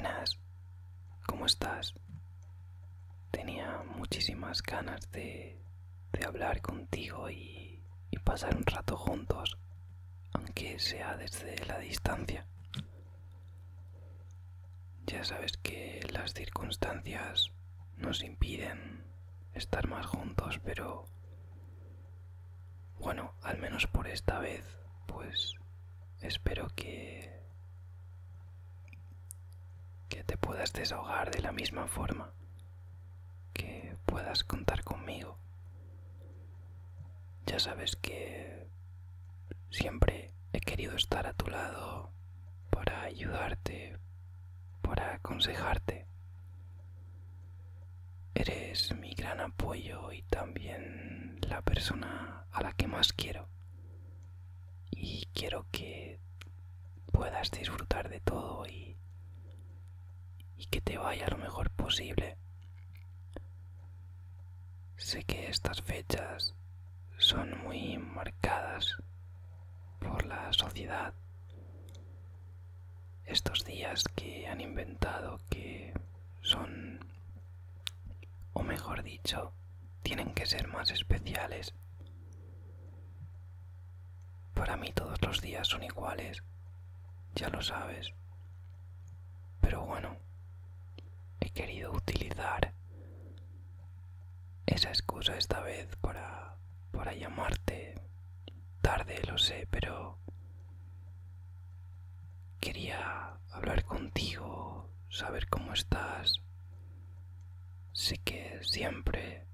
Buenas, ¿cómo estás? Tenía muchísimas ganas de, de hablar contigo y, y pasar un rato juntos, aunque sea desde la distancia. Ya sabes que las circunstancias nos impiden estar más juntos, pero bueno, al menos por esta vez, pues espero que que te puedas desahogar de la misma forma, que puedas contar conmigo. Ya sabes que siempre he querido estar a tu lado para ayudarte, para aconsejarte. Eres mi gran apoyo y también la persona a la que más quiero. Y quiero que puedas disfrutar de todo y, y que te vaya lo mejor posible. Sé que estas fechas son muy marcadas por la sociedad. Estos días que han inventado que son, o mejor dicho, tienen que ser más especiales. Para mí todos los días son iguales, ya lo sabes. Pero bueno, he querido utilizar esa excusa esta vez para, para llamarte. Tarde, lo sé, pero quería hablar contigo, saber cómo estás. Sé que siempre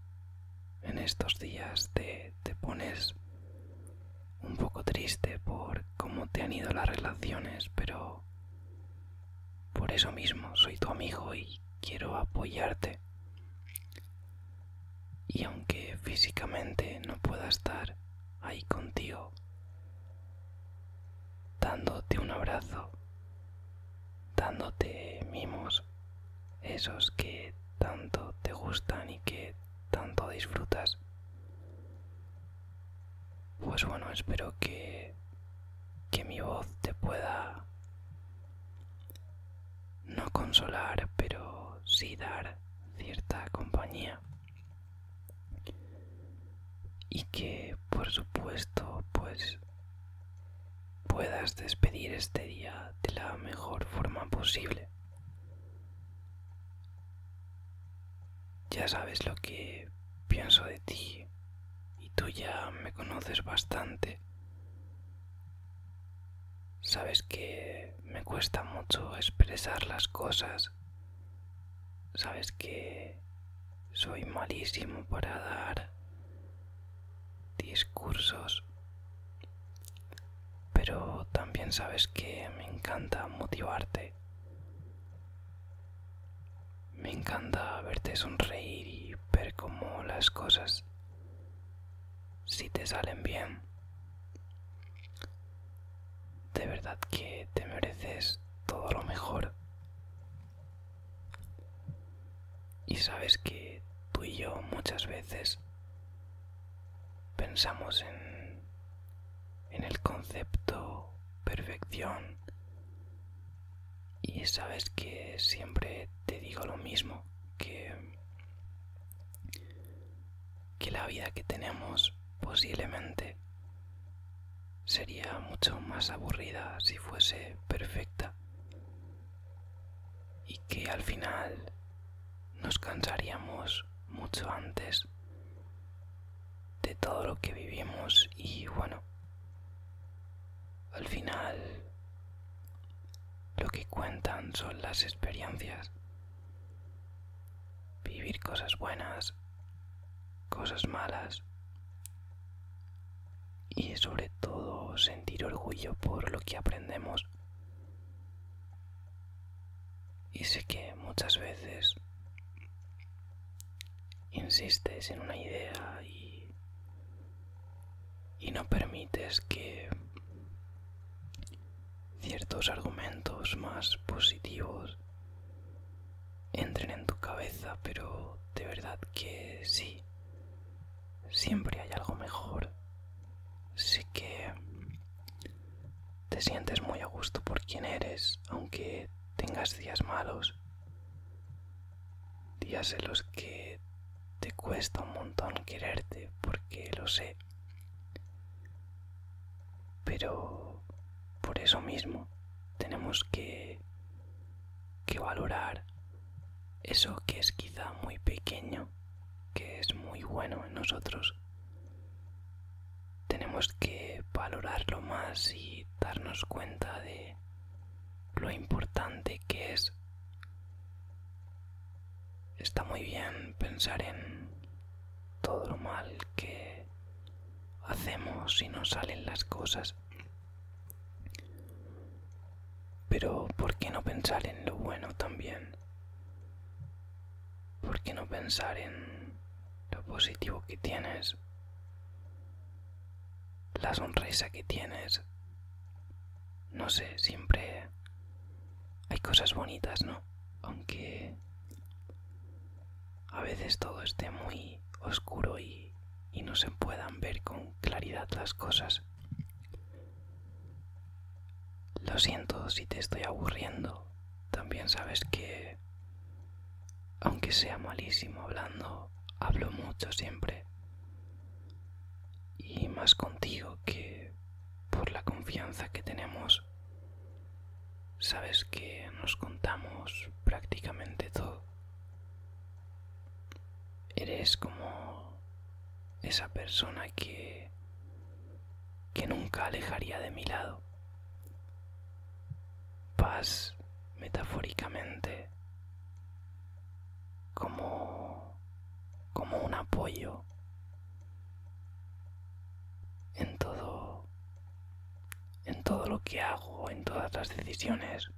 en estos días te, te pones un poco triste por cómo te han ido las relaciones, pero por eso mismo soy tu amigo apoyarte. Y aunque físicamente no pueda estar ahí contigo, dándote un abrazo, dándote mimos, esos que tanto te gustan y que tanto disfrutas. Pues bueno, espero que, que mi voz te pueda no consolar, pero sí dar cierta compañía. Y que, por supuesto, pues puedas despedir este día de la mejor forma posible. Ya sabes lo que pienso de ti y tú ya me conoces bastante. Sabes que me cuesta mucho expresar las cosas. Sabes que soy malísimo para dar discursos. Pero también sabes que me encanta motivarte. Me encanta verte sonreír y ver cómo las cosas, si te salen bien, de verdad que te mereces todo lo mejor. Y sabes que tú y yo muchas veces pensamos en, en el concepto perfección. Y sabes que siempre te digo lo mismo, que, que la vida que tenemos posiblemente sería mucho más aburrida si fuese perfecta. Y que al final antes de todo lo que vivimos y bueno, al final lo que cuentan son las experiencias. Vivir cosas buenas, cosas malas y sobre todo sentir orgullo por lo que aprendemos. Y sé que muchas veces insistes en una idea y, y no permites que ciertos argumentos más positivos entren en tu cabeza, pero de verdad que sí, siempre hay algo mejor. Sé que te sientes muy a gusto por quien eres, aunque tengas días malos días en los que cuesta un montón quererte, porque lo sé. Pero por eso mismo tenemos que, que valorar eso que es quizá muy pequeño, que es muy bueno en nosotros. Tenemos que valorarlo más y darnos cuenta de lo importante que es. Está muy bien pensar en todo lo mal que hacemos y no salen las cosas. Pero ¿por qué no pensar en lo bueno también? ¿Por qué no pensar en lo positivo que tienes? La sonrisa que tienes. No sé, siempre hay cosas bonitas, ¿no? Aunque a veces todo esté muy oscuro y, y no se puedan ver con claridad las cosas. Lo siento si te estoy aburriendo. También sabes que, aunque sea malísimo hablando, hablo mucho siempre. Y más contigo que por la confianza que tenemos. Sabes que nos contamos prácticamente todo. Eres como esa persona que que nunca alejaría de mi lado. Vas metafóricamente como como un apoyo en todo en todo lo que hago, en todas las decisiones.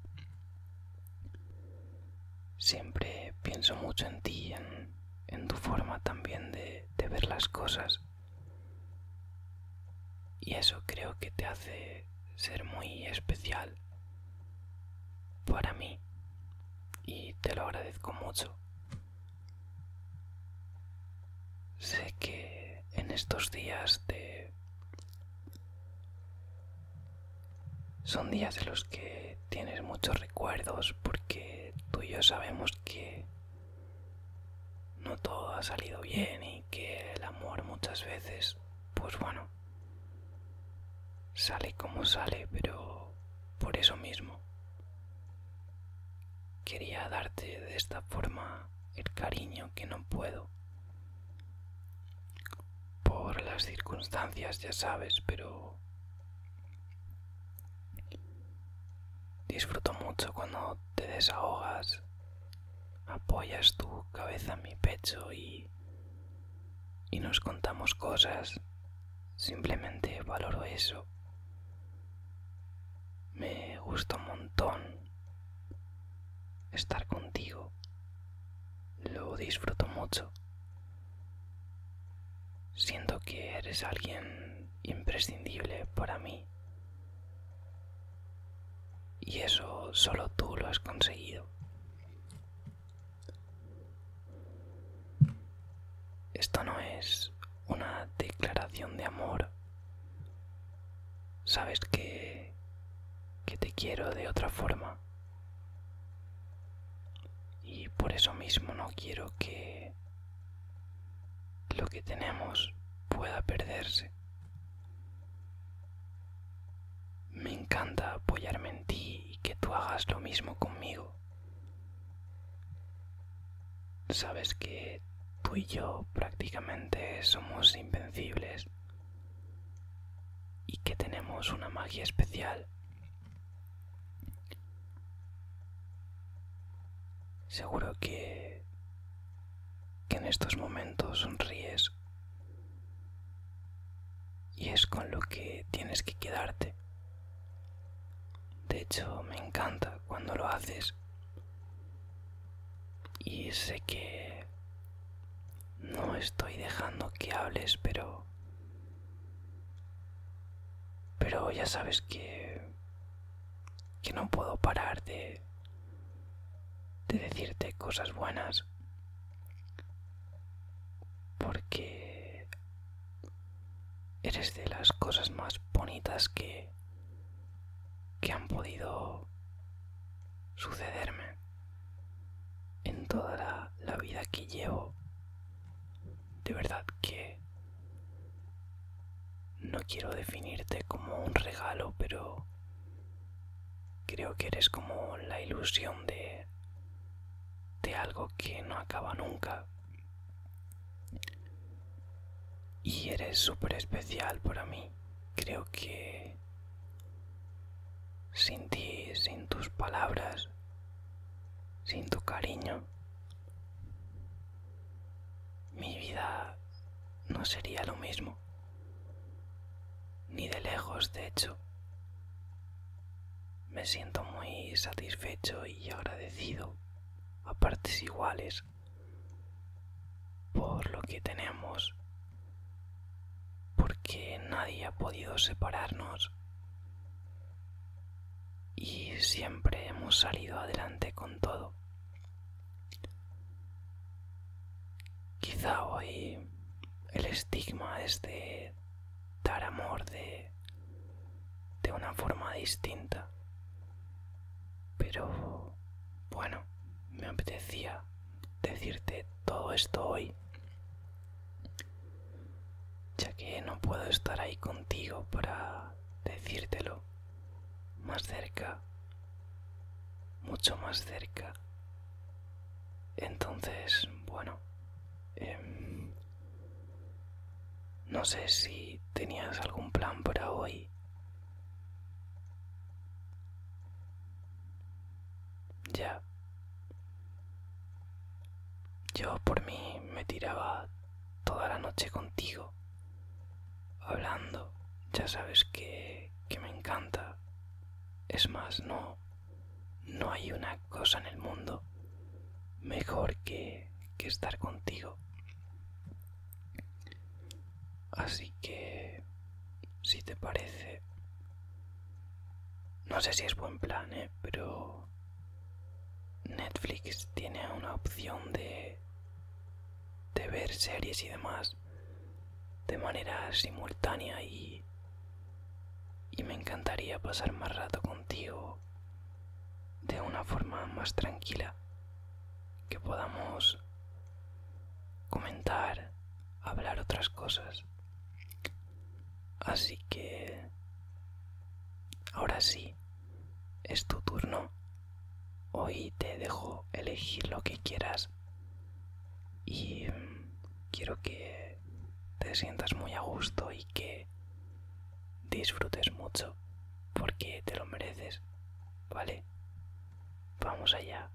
Siempre pienso mucho en ti, en, en tu forma también de, ver las cosas. Y eso creo que te hace ser muy especial para mí. Y te lo agradezco mucho. Sé que en estos días de... Son días en los que tienes muchos recuerdos porque tú y yo sabemos que no todo ha salido bien y que el amor muchas veces, pues bueno, sale como sale, pero por eso mismo quería darte de esta forma el cariño que no puedo. Por las circunstancias, ya sabes, pero disfruto mucho cuando te desahogas, apoyas tu cabeza en mi pecho y, y nos contamos cosas. Simplemente valoro eso. Me gusta un montón estar contigo. Lo disfruto mucho. Siento que eres alguien imprescindible para mí. Y eso solo tú lo has conseguido. Esto no es una declaración de amor. Sabes que, que te quiero de otra forma. Y por eso mismo no quiero que lo que tenemos pueda perderse. Me encanta apoyarme en ti y que tú hagas lo mismo conmigo. Sabes que tú y yo prácticamente somos invencibles y que tenemos una magia especial. Seguro que, que en estos momentos sonríes y es con lo que tienes que quedarte. De hecho, me encanta cuando lo haces. Y sé que no estoy dejando que hables, pero... Pero ya sabes que... que no puedo parar de... de decirte cosas buenas. Porque... eres de las cosas más bonitas que... que han podido sucederme en toda la, la vida que de verdad que no quiero definirte como un regalo, pero creo que eres como la ilusión de de algo que no acaba nunca. Y eres súper especial para mí. Creo que sin ti, sin tus palabras, sin tu cariño, no sería lo mismo. Ni de lejos, de hecho. Me siento muy satisfecho y agradecido a partes iguales por lo que tenemos, porque nadie ha podido separarnos y siempre hemos salido adelante con todo. Quizá hoy el estigma es de dar amor de, de una forma distinta. Pero bueno, me apetecía decirte todo esto hoy, ya que no puedo estar ahí contigo para decírtelo más cerca, mucho más cerca. Entonces, bueno, em, no sé si tenías algún plan para hoy. Ya. Yo por mí me tiraba toda la noche contigo, hablando. Ya sabes que, que me encanta. Es más, no, no hay una cosa en el mundo mejor que, que estar contigo. Así que, si te parece, no sé si es buen plan, ¿eh? pero Netflix tiene una opción de, de ver series y demás de manera simultánea y, y me encantaría pasar más rato contigo de una forma más tranquila, que podamos comentar, hablar otras cosas. Así que... Ahora sí, es tu turno. Hoy te dejo elegir lo que quieras. Y mm, quiero que te sientas muy a gusto y que disfrutes mucho porque te lo mereces, ¿vale? Vamos allá.